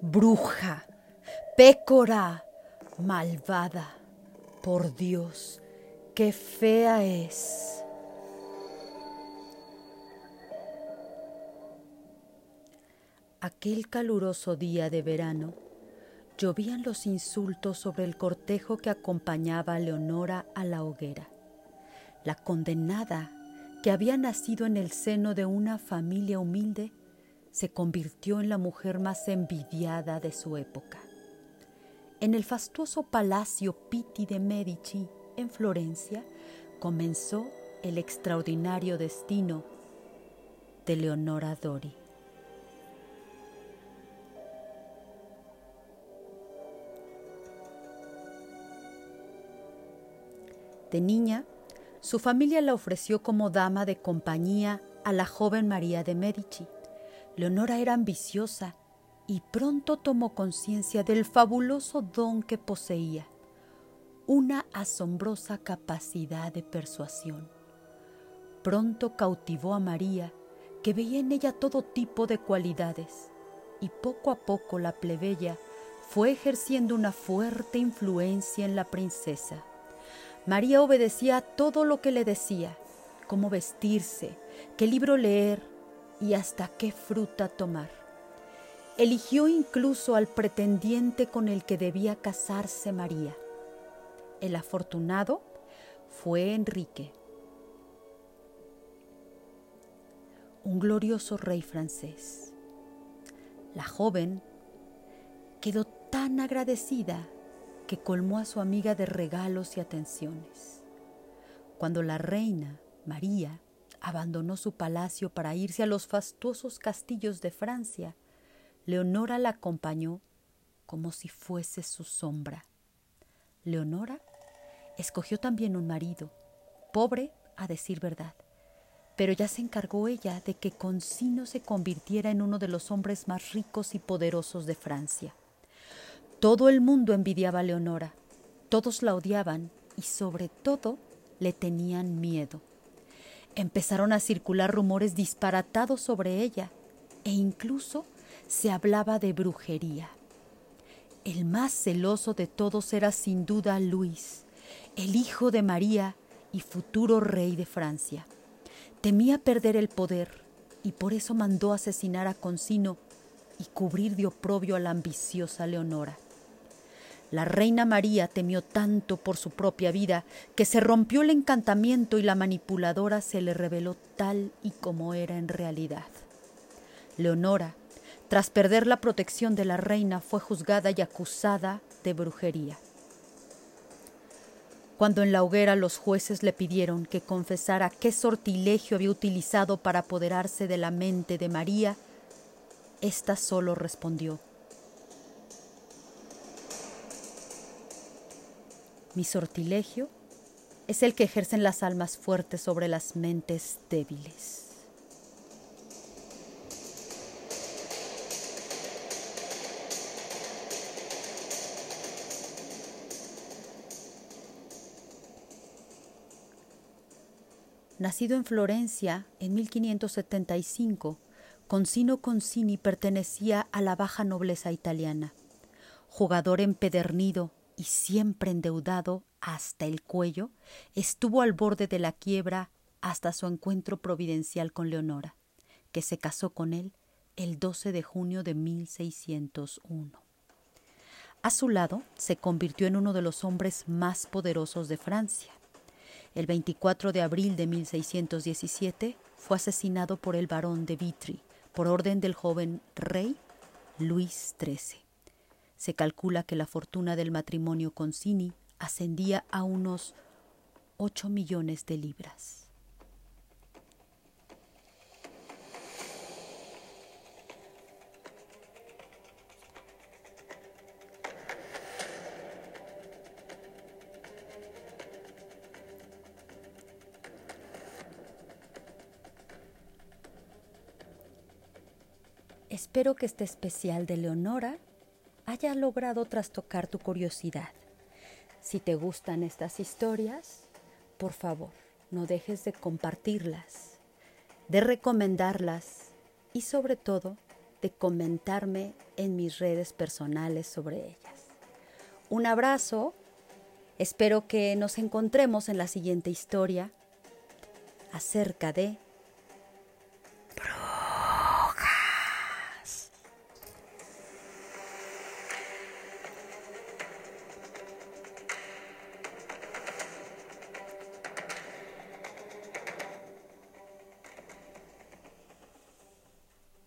bruja, pécora, malvada. Por Dios, qué fea es. Aquel caluroso día de verano, llovían los insultos sobre el cortejo que acompañaba a Leonora a la hoguera. La condenada, que había nacido en el seno de una familia humilde, se convirtió en la mujer más envidiada de su época. En el fastuoso palacio Pitti de Medici, en Florencia, comenzó el extraordinario destino de Leonora Dori. De niña, su familia la ofreció como dama de compañía a la joven María de Medici. Leonora era ambiciosa y pronto tomó conciencia del fabuloso don que poseía, una asombrosa capacidad de persuasión. Pronto cautivó a María, que veía en ella todo tipo de cualidades, y poco a poco la plebeya fue ejerciendo una fuerte influencia en la princesa. María obedecía todo lo que le decía, cómo vestirse, qué libro leer y hasta qué fruta tomar. Eligió incluso al pretendiente con el que debía casarse María. El afortunado fue Enrique, un glorioso rey francés. La joven quedó tan agradecida que colmó a su amiga de regalos y atenciones. Cuando la reina, María, abandonó su palacio para irse a los fastuosos castillos de Francia, Leonora la acompañó como si fuese su sombra. Leonora escogió también un marido, pobre a decir verdad, pero ya se encargó ella de que Concino se convirtiera en uno de los hombres más ricos y poderosos de Francia. Todo el mundo envidiaba a Leonora, todos la odiaban y sobre todo le tenían miedo. Empezaron a circular rumores disparatados sobre ella e incluso se hablaba de brujería. El más celoso de todos era sin duda Luis, el hijo de María y futuro rey de Francia. Temía perder el poder y por eso mandó asesinar a Concino y cubrir de oprobio a la ambiciosa Leonora. La reina María temió tanto por su propia vida que se rompió el encantamiento y la manipuladora se le reveló tal y como era en realidad. Leonora, tras perder la protección de la reina, fue juzgada y acusada de brujería. Cuando en la hoguera los jueces le pidieron que confesara qué sortilegio había utilizado para apoderarse de la mente de María, ésta solo respondió Mi sortilegio es el que ejercen las almas fuertes sobre las mentes débiles. Nacido en Florencia en 1575, Concino Concini pertenecía a la baja nobleza italiana. Jugador empedernido, y siempre endeudado hasta el cuello, estuvo al borde de la quiebra hasta su encuentro providencial con Leonora, que se casó con él el 12 de junio de 1601. A su lado se convirtió en uno de los hombres más poderosos de Francia. El 24 de abril de 1617 fue asesinado por el barón de Vitry por orden del joven rey Luis XIII. Se calcula que la fortuna del matrimonio con Cini ascendía a unos 8 millones de libras. Espero que este especial de Leonora haya logrado trastocar tu curiosidad. Si te gustan estas historias, por favor, no dejes de compartirlas, de recomendarlas y sobre todo de comentarme en mis redes personales sobre ellas. Un abrazo, espero que nos encontremos en la siguiente historia acerca de